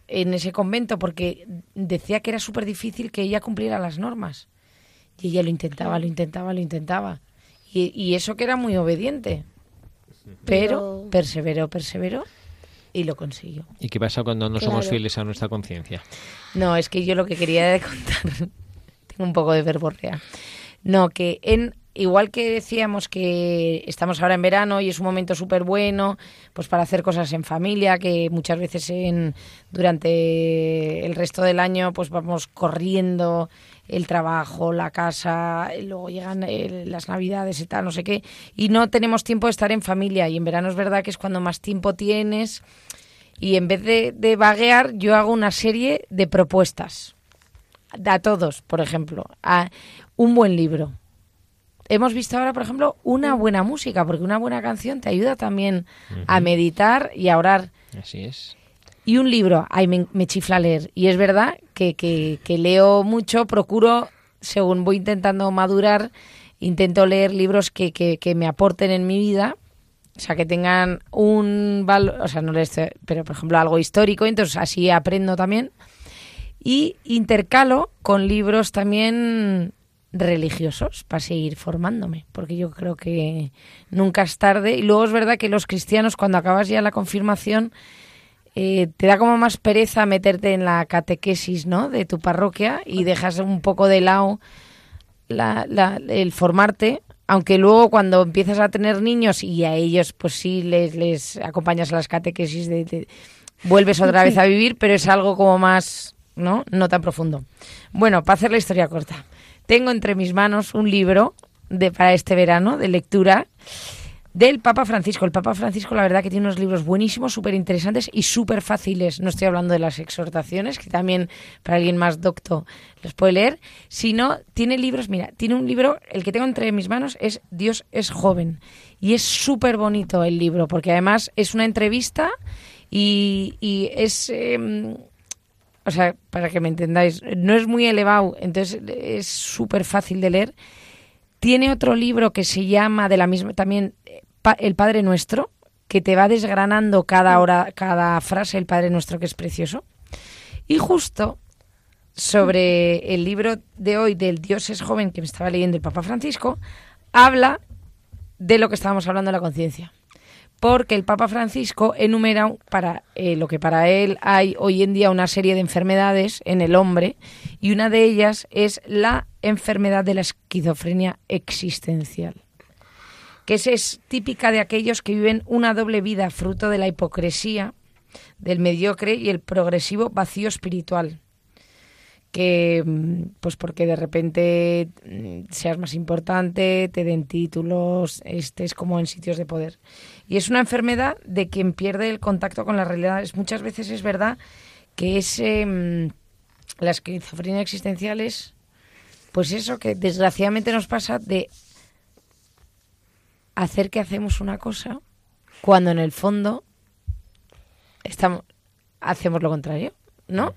en ese convento, porque decía que era súper difícil que ella cumpliera las normas. Y ella lo intentaba, lo intentaba, lo intentaba. Y, y eso que era muy obediente. Pero perseveró, perseveró y lo consiguió. ¿Y qué pasa cuando no somos fieles a nuestra conciencia? No, es que yo lo que quería contar, *laughs* tengo un poco de verborrea. No, que en igual que decíamos que estamos ahora en verano y es un momento súper bueno, pues para hacer cosas en familia, que muchas veces en durante el resto del año pues vamos corriendo el trabajo, la casa, luego llegan eh, las navidades y tal, no sé qué, y no tenemos tiempo de estar en familia y en verano es verdad que es cuando más tiempo tienes y en vez de, de vaguear yo hago una serie de propuestas a todos, por ejemplo, a un buen libro. Hemos visto ahora, por ejemplo, una buena música, porque una buena canción te ayuda también a meditar y a orar. Así es. Y un libro, ay, me, chifla leer. Y es verdad que, que- que leo mucho, procuro, según voy intentando madurar, intento leer libros que, que- que me aporten en mi vida. O sea, que tengan un valor, o sea, no les, pero por ejemplo algo histórico, entonces así aprendo también. Y intercalo con libros también religiosos para seguir formándome, porque yo creo que nunca es tarde. Y luego es verdad que los cristianos, cuando acabas ya la confirmación, eh, te da como más pereza meterte en la catequesis ¿no? de tu parroquia y dejas un poco de lado la- la- el formarte, aunque luego cuando empiezas a tener niños y a ellos pues sí les, les acompañas a las catequesis, de, de- vuelves otra vez a vivir, pero es algo como más, ¿no? No tan profundo. Bueno, para hacer la historia corta, tengo entre mis manos un libro de, para este verano de lectura del Papa Francisco. El Papa Francisco, la verdad, que tiene unos libros buenísimos, súper interesantes y súper fáciles. No estoy hablando de las exhortaciones, que también para alguien más docto los puede leer, sino tiene libros, mira, tiene un libro, el que tengo entre mis manos es Dios es joven. Y es súper bonito el libro, porque además es una entrevista y, y es... em, o sea, para que me entendáis, no es muy elevado, entonces es súper fácil de leer. Tiene otro libro que se llama de la misma también El Padre Nuestro, que te va desgranando cada hora, cada frase el Padre Nuestro, que es precioso. Y justo sobre el libro de hoy del Dios es joven que me estaba leyendo el Papa Francisco, habla de lo que estábamos hablando de la conciencia. Porque el Papa Francisco enumera para eh, lo que para él hay hoy en día una serie de enfermedades en el hombre y una de ellas es la enfermedad de la esquizofrenia existencial que es, es típica de aquellos que viven una doble vida fruto de la hipocresía, del mediocre y el progresivo vacío espiritual. Que, mm, pues porque de repente mm, seas más importante, te den títulos, estés como en sitios de poder. Y es una enfermedad de quien pierde el contacto con la realidad. Muchas veces es verdad que es, em, la esquizofrenia pues eso que desgraciadamente nos pasa de hacer que hacemos una cosa cuando en el fondo estamos hacemos lo contrario, ¿no?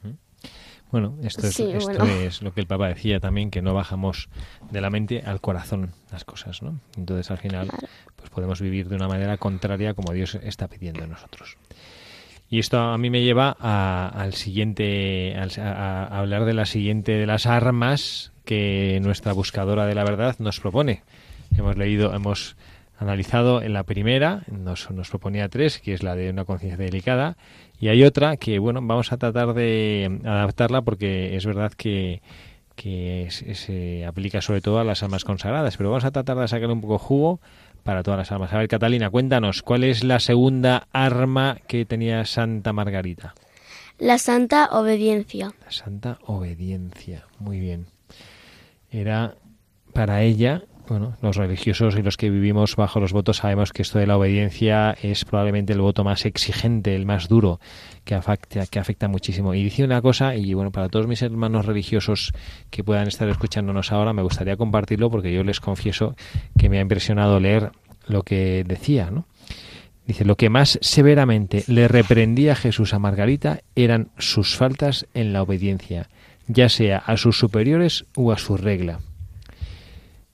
Bueno, esto, es, Sí, esto bueno. es lo que el Papa decía también, que no bajamos de la mente al corazón las cosas, ¿no? Entonces al final Claro. pues podemos vivir de una manera contraria como Dios está pidiendo en nosotros. Y esto a mí me lleva a- al siguiente, al- a, a hablar de la siguiente de las armas que nuestra buscadora de la verdad nos propone. Hemos leído, hemos analizado en la primera, nos, nos proponía tres, que es la de una conciencia delicada, y hay otra que, bueno, vamos a tratar de adaptarla porque es verdad que, que se, se aplica sobre todo a las almas consagradas, pero vamos a tratar de sacarle un poco jugo para todas las almas. A ver, Catalina, cuéntanos, ¿cuál es la segunda arma que tenía Santa Margarita? La santa obediencia. La santa obediencia. Muy bien. Era para ella, bueno, los religiosos y los que vivimos bajo los votos sabemos que esto de la obediencia es probablemente el voto más exigente, el más duro, que afecta, que afecta muchísimo. Y dice una cosa, y bueno, para todos mis hermanos religiosos que puedan estar escuchándonos ahora, me gustaría compartirlo porque yo les confieso que me ha impresionado leer lo que decía. Dice, lo que más severamente le reprendía Jesús a Margarita eran sus faltas en la obediencia, ya sea a sus superiores o a su regla.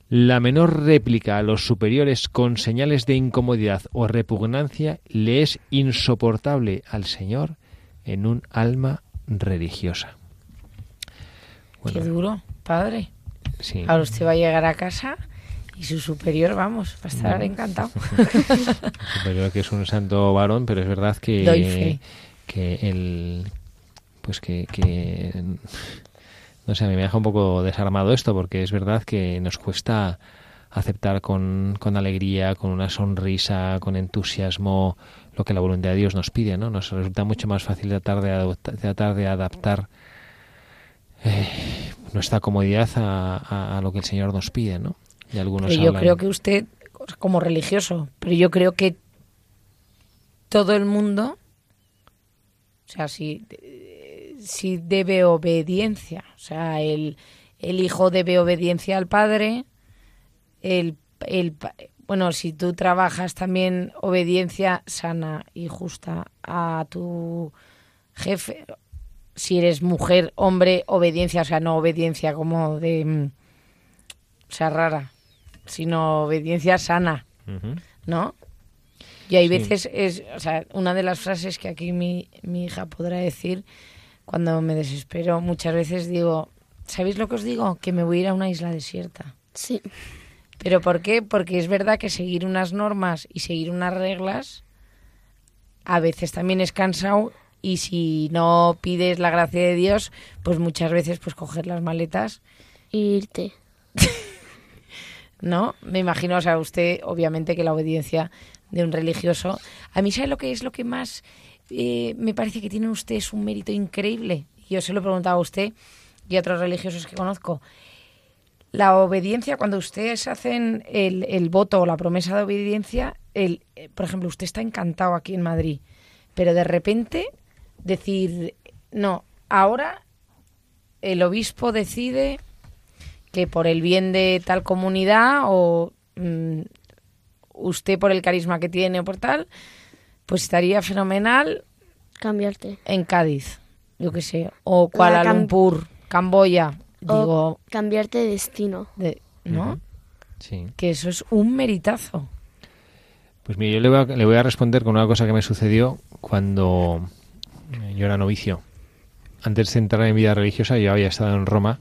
La menor réplica a los superiores con señales de incomodidad o repugnancia le es insoportable al Señor en un alma religiosa. Qué duro, padre. sí. Ahora usted va a llegar a casa y su superior, vamos, va a estar encantado. *laughs* superior que es un santo varón, pero es verdad que Doy fe. que el pues que, que no sé, a mí me deja un poco desarmado esto porque es verdad que nos cuesta aceptar con, con alegría, con una sonrisa, con entusiasmo lo que la voluntad de Dios nos pide, ¿no? Nos resulta mucho más fácil tratar de, tratar de adaptar eh, nuestra comodidad a, a- a lo que el Señor nos pide, ¿no? Y algunos Pero yo hablan- creo que usted, como religioso, pero yo creo que todo el mundo, o sea, si, si debe obediencia, o sea, el, el hijo debe obediencia al padre, el, el, bueno, si tú trabajas también obediencia sana y justa a tu jefe, si eres mujer, hombre, obediencia, o sea, no obediencia como de, mm, o sea, rara, sino obediencia sana. ¿no? Y hay Sí. veces, es, o sea, una de las frases que aquí mi, mi hija podrá decir cuando me desespero, muchas veces digo, ¿sabéis lo que os digo? Que me voy a ir a una isla desierta. Sí. ¿Pero por qué? Porque es verdad que seguir unas normas y seguir unas reglas a veces también es cansado y si no pides la gracia de Dios, pues muchas veces pues coger las maletas, Irte. *laughs* ¿no? Me imagino, o sea, usted obviamente que la obediencia de un religioso, a mí sabe lo que es lo que más eh, me parece que tiene usted es un mérito increíble. Yo se lo he preguntado a usted y a otros religiosos que conozco. La obediencia, cuando ustedes hacen el, voto o la promesa de obediencia, eh, por ejemplo, usted está encantado aquí en Madrid, pero de repente decir, no, ahora el obispo decide que por el bien de tal comunidad o mm, usted por el carisma que tiene o por tal, pues estaría fenomenal Cambiarte. en Cádiz, yo qué sé, o Kuala cam- Lumpur, Camboya, O digo, cambiarte de destino. de- ¿no? Sí. Que eso es un meritazo. Pues mire, yo le voy, a, le voy a responder con una cosa que me sucedió cuando yo era novicio. Antes de entrar en vida religiosa, yo había estado en Roma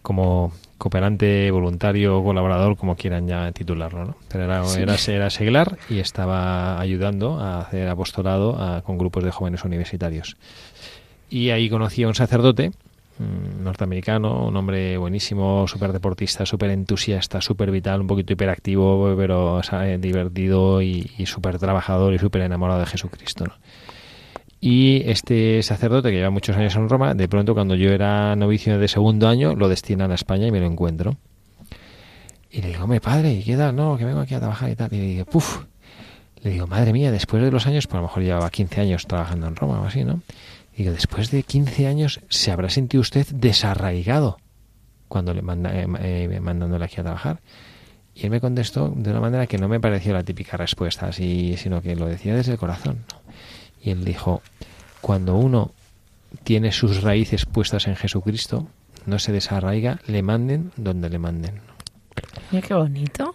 como cooperante, voluntario, colaborador, como quieran ya titularlo, ¿no? Pero era, era, era seglar y estaba ayudando a hacer apostolado a- con grupos de jóvenes universitarios. Y ahí conocí a un sacerdote mm, norteamericano, un hombre buenísimo, súper deportista, súper entusiasta, súper vital, un poquito hiperactivo, pero o sea, eh, divertido y, y súper trabajador y súper enamorado de Jesucristo. ¿no? Y este sacerdote que lleva muchos años en Roma, de pronto cuando yo era novicio de segundo año, lo destinan a España y me lo encuentro. Y le digo, hombre, padre, ¿y qué tal? No, que vengo aquí a trabajar y tal. Y le digo, puf. Le digo, madre mía, después de los años, pues a lo mejor llevaba 15 años trabajando en Roma o así, ¿no? Y después de 15 años, ¿se habrá sentido usted desarraigado cuando le manda, eh, eh, mandándole aquí a trabajar? Y él me contestó de una manera que no me pareció la típica respuesta, así, sino que lo decía desde el corazón. Y él dijo, cuando uno tiene sus raíces puestas en Jesucristo, no se desarraiga, le manden donde le manden. Mira qué bonito.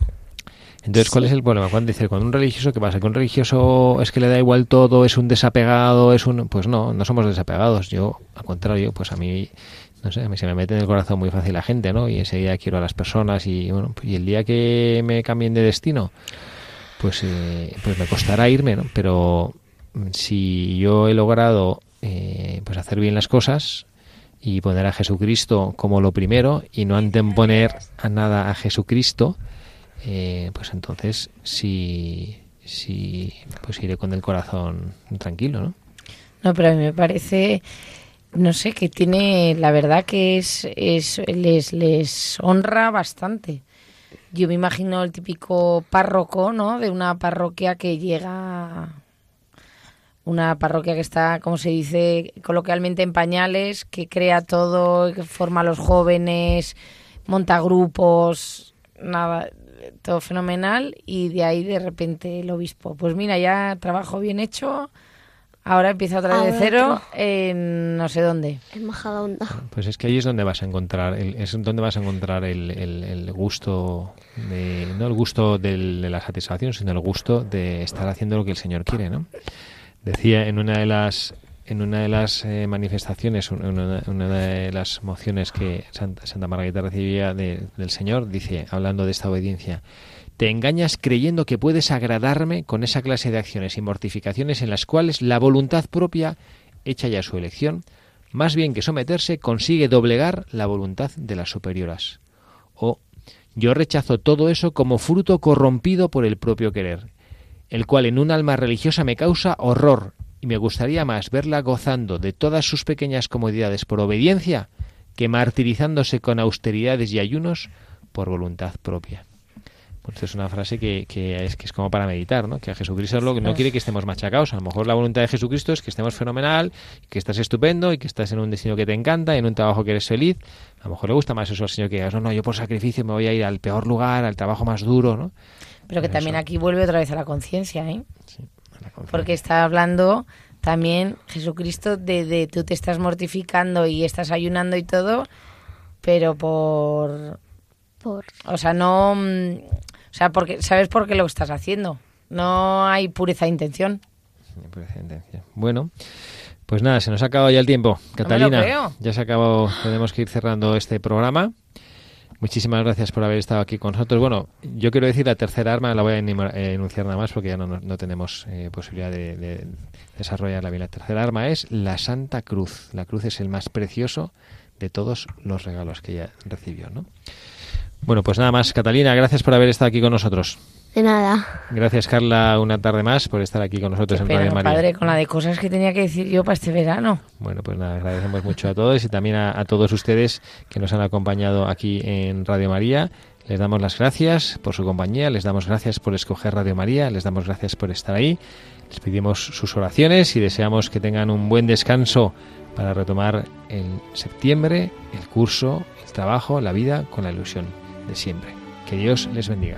Entonces, ¿cuál es el problema? Cuando dice, con un religioso, ¿qué pasa? ¿Que un religioso es que le da igual todo, es un desapegado, es un... Pues no, no somos desapegados. Yo, al contrario, pues a mí, no sé, a mí se me mete en el corazón muy fácil la gente, ¿no? Y enseguida quiero a las personas y, bueno, y el día que me cambien de destino, pues, eh, pues me costará irme, ¿no? Pero si yo he logrado eh, pues hacer bien las cosas y poner a Jesucristo como lo primero y no anteponer a nada a Jesucristo, eh, pues entonces sí, sí, pues iré con el corazón tranquilo, ¿no? No, pero a mí me parece, no sé, que tiene, la verdad que es, es les, les honra bastante. Yo me imagino el típico párroco, ¿no? De una parroquia que llega, una parroquia que está, como se dice coloquialmente, en pañales, que crea todo, que forma a los jóvenes, monta grupos, nada, todo fenomenal y de ahí de repente el obispo, pues mira, ya trabajo bien hecho, ahora empieza otra vez de cero en no sé dónde. En Majadahonda. Pues es que ahí es donde vas a encontrar, el, es donde vas a encontrar el, el- el gusto, de, no el gusto del- de la satisfacción, sino el gusto de estar haciendo lo que el Señor quiere, ¿no? Decía en una de las en una de las eh, manifestaciones, una, una de las mociones que Santa, Santa Margarita recibía de- del Señor, dice, hablando de esta obediencia, te engañas creyendo que puedes agradarme con esa clase de acciones y mortificaciones en las cuales la voluntad propia, hecha ya su elección, más bien que someterse, consigue doblegar la voluntad de las superioras. O yo rechazo todo eso como fruto corrompido por el propio querer, el cual en un alma religiosa me causa horror y me gustaría más verla gozando de todas sus pequeñas comodidades por obediencia que martirizándose con austeridades y ayunos por voluntad propia. Pues es una frase que, que es, que es como para meditar, ¿no? Que a Jesucristo es lo que no quiere que estemos machacados. A lo mejor la voluntad de Jesucristo es que estemos fenomenal, que estás estupendo y que estás en un destino que te encanta, en un trabajo que eres feliz. A lo mejor le gusta más eso al Señor que digas, no, no, yo por sacrificio me voy a ir al peor lugar, al trabajo más duro, ¿no? Pero que Eso. también aquí vuelve otra vez a la conciencia, ¿eh? La confianza. Porque está hablando también Jesucristo de, de tú te estás mortificando y estás ayunando y todo, pero por... Por... O sea, no... mm, O sea, porque sabes por qué lo estás haciendo. No hay pureza de intención. Bueno, pues nada, se nos ha acabado ya el tiempo. Catalina, creo. ya se acabó, tenemos que ir cerrando este programa. Muchísimas gracias por haber estado aquí con nosotros. Bueno, yo quiero decir la tercera arma, la voy a eh, enunciar nada más porque ya no- no tenemos eh, posibilidad de, de desarrollarla bien. La tercera arma es la Santa Cruz. La cruz es el más precioso de todos los regalos que ella recibió, ¿no? Bueno, pues nada más, Catalina, gracias por haber estado aquí con nosotros. De nada. Gracias, Carla, una tarde más por estar aquí con nosotros en Pero, Radio María. padre, con la de cosas que tenía que decir yo para este verano. Bueno, pues nada, agradecemos mucho a todos y también a, a todos ustedes que nos han acompañado aquí en Radio María. Les damos las gracias por su compañía, les damos gracias por escoger Radio María, les damos gracias por estar ahí. Les pedimos sus oraciones y deseamos que tengan un buen descanso para retomar en septiembre el curso, el trabajo, la vida con la ilusión de siempre. Que Dios les bendiga.